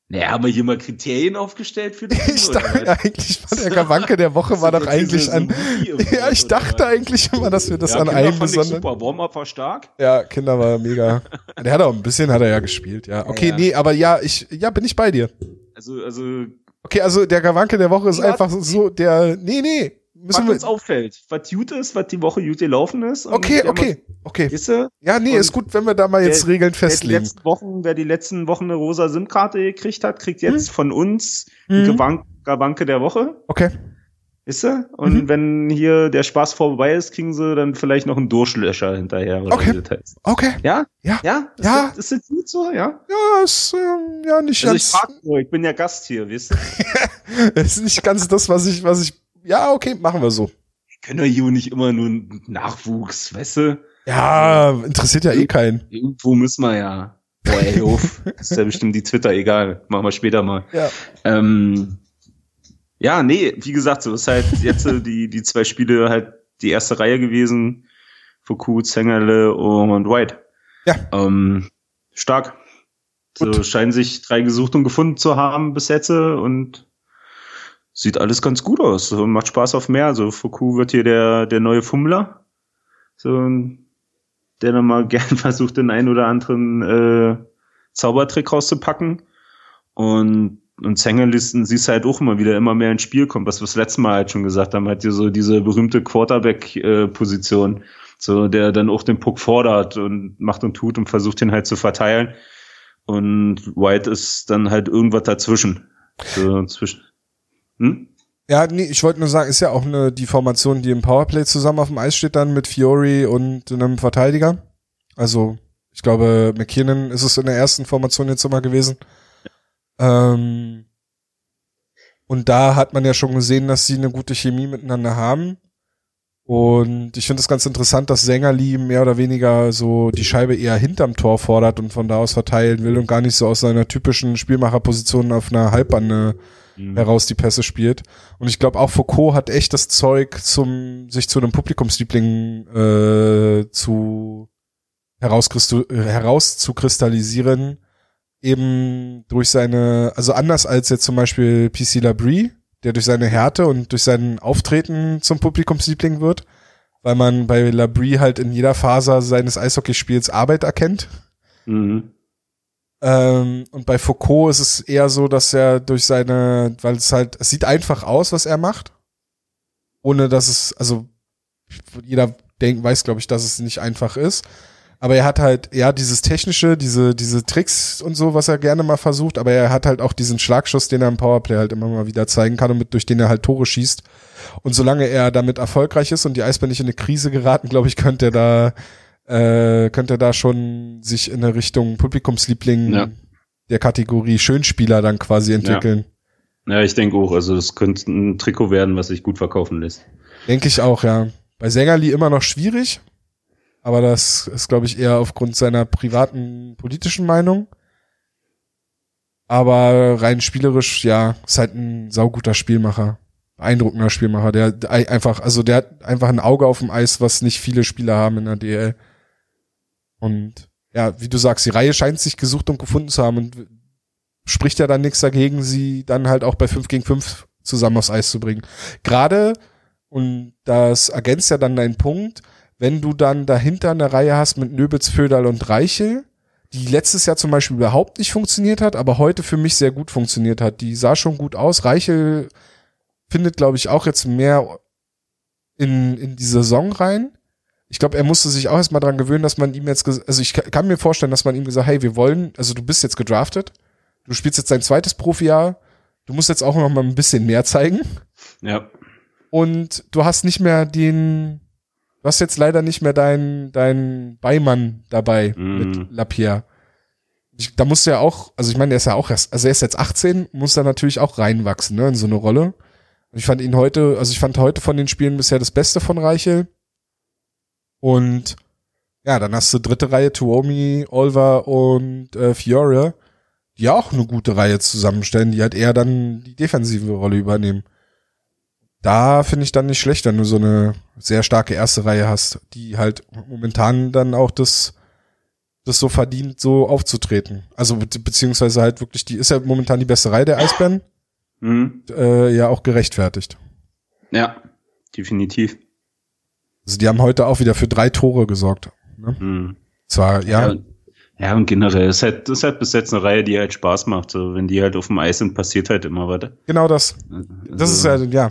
Naja, haben wir hier mal Kriterien aufgestellt für das? (laughs) Ich dachte eigentlich, war der Gawanke der Woche war doch eigentlich an. (laughs) Ja, ich dachte eigentlich immer, dass wir das ja, an Kinder einem besonderen. super. Warm-up war stark. Ja, Kinder war mega. (laughs) Der hat auch ein bisschen, hat er ja gespielt, ja. Okay, Ja. nee, aber ja, ich, ja, bin ich bei dir. Also, also Okay, also der Gawanke der Woche ist Ja, einfach so der, nee, nee, was müssen uns wir, auffällt, was gut ist, was die Woche gut gelaufen ist. okay, okay, okay. Du, Ja, nee, ist gut, wenn wir da mal jetzt wer- Regeln wer die festlegen. letzten Wochen, wer die letzten Wochen eine rosa SIM-Karte gekriegt hat, kriegt jetzt von uns Mhm. einen Gawan- Gawanke der Woche. Okay, Ist? Und Mhm. wenn hier der Spaß vorbei ist, kriegen sie dann vielleicht noch einen Durchlöscher hinterher. Oder Okay. das okay. Ja? Ja. Ja? Ist Ja. Das, ist das gut so, ja? Ja, ist ähm, ja nicht Also ich ganz, frag nur, ich bin ja Gast hier, wisst ihr? (laughs) ist nicht ganz das, was ich, was ich. Ja, okay, machen wir so. Wir können doch hier nicht immer nur Nachwuchs, weißt du? Ja, interessiert ja eh keinen. Irgendwo müssen wir ja. Boah, ey, auf. (laughs) Ist ja bestimmt die Twitter, egal. Machen wir später mal. Ja. Ähm, ja, nee, wie gesagt, so ist halt jetzt äh, die, die zwei Spiele halt die erste Reihe gewesen. Foucault, Zengerle und White. Ja. Ähm, stark. So Gut. scheinen sich drei gesucht und gefunden zu haben bis jetzt äh, und sieht alles ganz gut aus. So, macht Spaß auf mehr. Also Foucault wird hier der, der neue Fummler. So, der dann mal (laughs) gern versucht, den einen oder anderen äh, Zaubertrick rauszupacken. Und, und Zengerlisten siehst halt auch immer wieder immer mehr ins Spiel kommt, was wir das letzte Mal halt schon gesagt haben, hat hier so diese berühmte Quarterback-Position, so der dann auch den Puck fordert und macht und tut und versucht ihn halt zu verteilen. Und White ist dann halt irgendwas dazwischen. So zwischen. Hm? Ja, nee, ich wollte nur sagen, ist ja auch eine, die Formation, die im Powerplay zusammen auf dem Eis steht dann mit Fiori und einem Verteidiger. Also, ich glaube, McKinnon ist es in der ersten Formation jetzt immer gewesen. Ähm, und da hat man ja schon gesehen, dass sie eine gute Chemie miteinander haben. Und ich finde es ganz interessant, dass Sängerli mehr oder weniger so die Scheibe eher hinterm Tor fordert und von da aus verteilen will und gar nicht so aus seiner typischen Spielmacherposition auf einer Halbbande mhm. heraus die Pässe spielt. Und ich glaube auch Foucault hat echt das Zeug, zum sich zu einem Publikumsliebling äh, zu herauszukristallisieren, eben durch seine, also anders als jetzt zum Beispiel PC Labrie, der durch seine Härte und durch sein Auftreten zum Publikumsliebling wird, weil man bei Labrie halt in jeder Faser seines Eishockeyspiels Arbeit erkennt. Mhm. Ähm, und bei Foucault ist es eher so, dass er durch seine, weil es halt, es sieht einfach aus, was er macht, ohne dass es, also jeder denkt, weiß, glaube ich, dass es nicht einfach ist. Aber er hat halt, ja, dieses technische, diese, diese Tricks und so, was er gerne mal versucht, aber er hat halt auch diesen Schlagschuss, den er im Powerplay halt immer mal wieder zeigen kann und mit, durch den er halt Tore schießt. Und solange er damit erfolgreich ist und die Eisbären nicht in eine Krise geraten, (laughs) glaube ich, könnte er da, äh, könnte da schon sich in eine Richtung Publikumsliebling ja. der Kategorie Schönspieler dann quasi entwickeln. Ja, ja ich denke auch, also das könnte ein Trikot werden, was sich gut verkaufen lässt. Denke ich auch, ja. Bei Sängerli immer noch schwierig, aber das ist, glaube ich, eher aufgrund seiner privaten politischen Meinung. Aber rein spielerisch, ja, ist halt ein sauguter Spielmacher. Beeindruckender Spielmacher, der einfach, also der hat einfach ein Auge auf dem Eis, was nicht viele Spieler haben in der DL. Und ja, wie du sagst, die Reihe scheint sich gesucht und gefunden zu haben und spricht ja dann nichts dagegen, sie dann halt auch bei 5 gegen 5 zusammen aufs Eis zu bringen. Gerade, und das ergänzt ja dann deinen Punkt, wenn du dann dahinter eine Reihe hast mit Nöbels, Föderl und Reichel, die letztes Jahr zum Beispiel überhaupt nicht funktioniert hat, aber heute für mich sehr gut funktioniert hat. Die sah schon gut aus. Reichel findet, glaube ich, auch jetzt mehr in, in die Saison rein. Ich glaube, er musste sich auch erstmal dran gewöhnen, dass man ihm jetzt, also ich kann mir vorstellen, dass man ihm gesagt, hey, wir wollen, also du bist jetzt gedraftet, du spielst jetzt dein zweites Profijahr, du musst jetzt auch noch mal ein bisschen mehr zeigen. Ja. Und du hast nicht mehr den, Du hast jetzt leider nicht mehr deinen dein Beimann dabei mm. mit Lapierre. Ich, da musst du ja auch, also ich meine, er ist ja auch erst, also er ist jetzt 18, muss da natürlich auch reinwachsen, ne, in so eine Rolle. Ich fand ihn heute, also ich fand heute von den Spielen bisher das Beste von Reichel. Und ja, dann hast du dritte Reihe Tuomi, Olver und äh, Fiore, die auch eine gute Reihe zusammenstellen, die halt eher dann die defensive Rolle übernehmen da finde ich dann nicht schlecht, wenn du so eine sehr starke erste Reihe hast, die halt momentan dann auch das, das so verdient, so aufzutreten. Also be beziehungsweise halt wirklich, die ist ja momentan die beste Reihe der Eisbären. Mhm. Äh, ja, auch gerechtfertigt. Ja, definitiv. Also die haben heute auch wieder für drei Tore gesorgt. Ne? Mhm. Zwar, ja. ja. Ja, und generell ist halt, ist halt bis jetzt eine Reihe, die halt Spaß macht. So, wenn die halt auf dem Eis sind, passiert halt immer was. Genau das. Also, das ist ja, ja,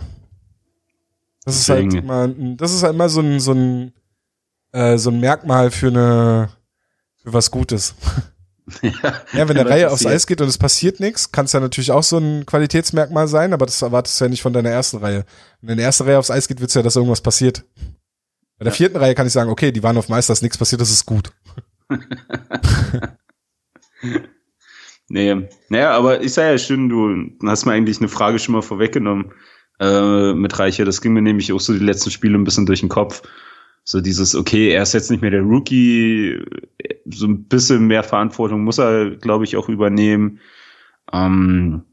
das ist halt immer, das ist halt immer so ein, so ein, äh, so ein Merkmal für eine, für was Gutes. (laughs) Ja, ja wenn der Reihe aufs Eis geht und es passiert nichts, kann es ja natürlich auch so ein Qualitätsmerkmal sein, aber das erwartest du ja nicht von deiner ersten Reihe. Wenn deine erste Reihe aufs Eis geht, willst du ja, dass irgendwas passiert. Bei der ja. vierten Reihe kann ich sagen, okay, die waren auf Meister, ist nichts passiert, das ist gut. (laughs) nee, naja, aber ich sag ja schön, du hast mir eigentlich eine Frage schon mal vorweggenommen äh, mit Reiche. Das ging mir nämlich auch so die letzten Spiele ein bisschen durch den Kopf. So dieses, okay, er ist jetzt nicht mehr der Rookie, so ein bisschen mehr Verantwortung muss er, glaube ich, auch übernehmen. Ähm,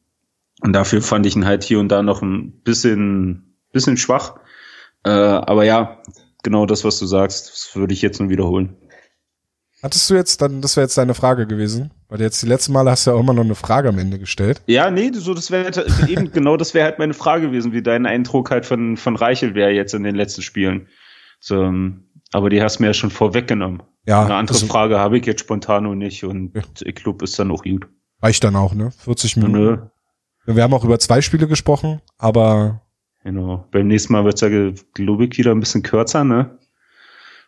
und dafür fand ich ihn halt hier und da noch ein bisschen, bisschen schwach. Äh, aber ja, genau das, was du sagst, das würde ich jetzt nur wiederholen. Hattest du jetzt dann, das wäre jetzt deine Frage gewesen, weil jetzt die letzten Male hast du ja auch immer noch eine Frage am Ende gestellt. Ja, nee, so das wäre halt eben (laughs) genau, das wäre halt meine Frage gewesen, wie dein Eindruck halt von von Reichel wäre jetzt in den letzten Spielen. So, ähm, aber die hast du mir ja schon vorweggenommen. Ja. Eine andere Frage habe ich jetzt spontan noch nicht und ja. ich glaube, ist dann auch gut. Reicht dann auch, ne? 40 Minuten. Nö. Wir haben auch über zwei Spiele gesprochen, aber Genau. Beim nächsten Mal wird's ja, glaube ich, wieder ein bisschen kürzer, ne?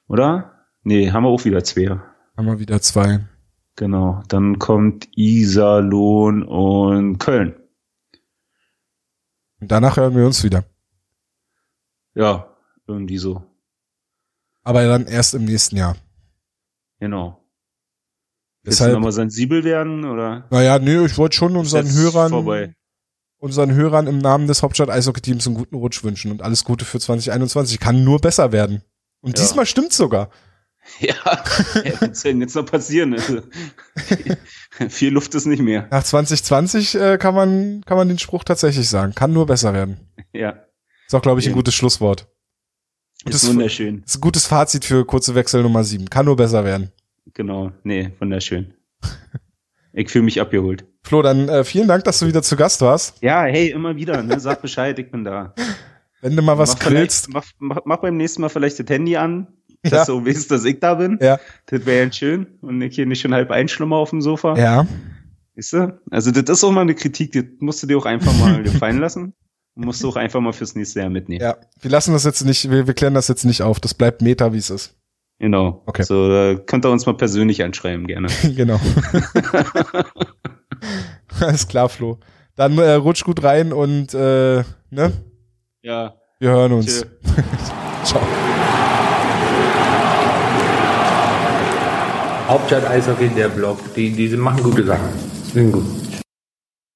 Oder? Nee, haben wir auch wieder zwei. Haben wir wieder zwei. Genau. Dann kommt Iserlohn und Köln. Und danach hören wir uns wieder. Ja, irgendwie so. Aber dann erst im nächsten Jahr. Genau. Willst Deshalb- du nochmal sensibel werden, oder? Naja, nee, ich wollte schon unseren Hörern, vorbei. Unseren Hörern im Namen des Hauptstadt Eishockey-Teams einen guten Rutsch wünschen und alles Gute für 2021. Kann nur besser werden. Und Ja. diesmal stimmt's sogar. (laughs) Ja, was denn jetzt noch passieren? Also, (laughs) viel Luft ist nicht mehr. Nach 2020 äh, kann man kann man den Spruch tatsächlich sagen. Kann nur besser werden. Ja, Ist auch, glaube ich, ein gutes Schlusswort. ist Das- wunderschön. Ist ein gutes Fazit für kurze Wechsel Nummer 7. Kann nur besser werden. Genau, nee, wunderschön. (laughs) Ich fühle mich abgeholt. Flo, dann äh, vielen Dank, dass du wieder zu Gast warst. Ja, hey, immer wieder, ne? Sag Bescheid, ich bin da. Wenn du mal was mach, grillst. mach, mach, mach beim nächsten Mal vielleicht das Handy an, dass Ja. du weißt, dass ich da bin. Ja. Das wäre ja schön. Und ich hier nicht schon halb einschlummer auf dem Sofa. Ja. Weißt du? Also das ist auch mal eine Kritik, die musst du dir auch einfach mal (laughs) gefallen lassen. Musst du auch einfach mal fürs nächste Jahr mitnehmen. Ja. Wir lassen das jetzt nicht, wir, wir klären das jetzt nicht auf. Das bleibt Meta, wie es ist. Genau. Okay. So, da könnt ihr uns mal persönlich anschreiben, gerne. (laughs) genau. (laughs) (laughs) Alles klar, Flo. Dann äh, rutsch gut rein und äh, ne? Ja. Wir hören uns. (laughs) Ciao. Hauptstadt Eishockey, der Blog, die, die machen gute Sachen. Sind gut.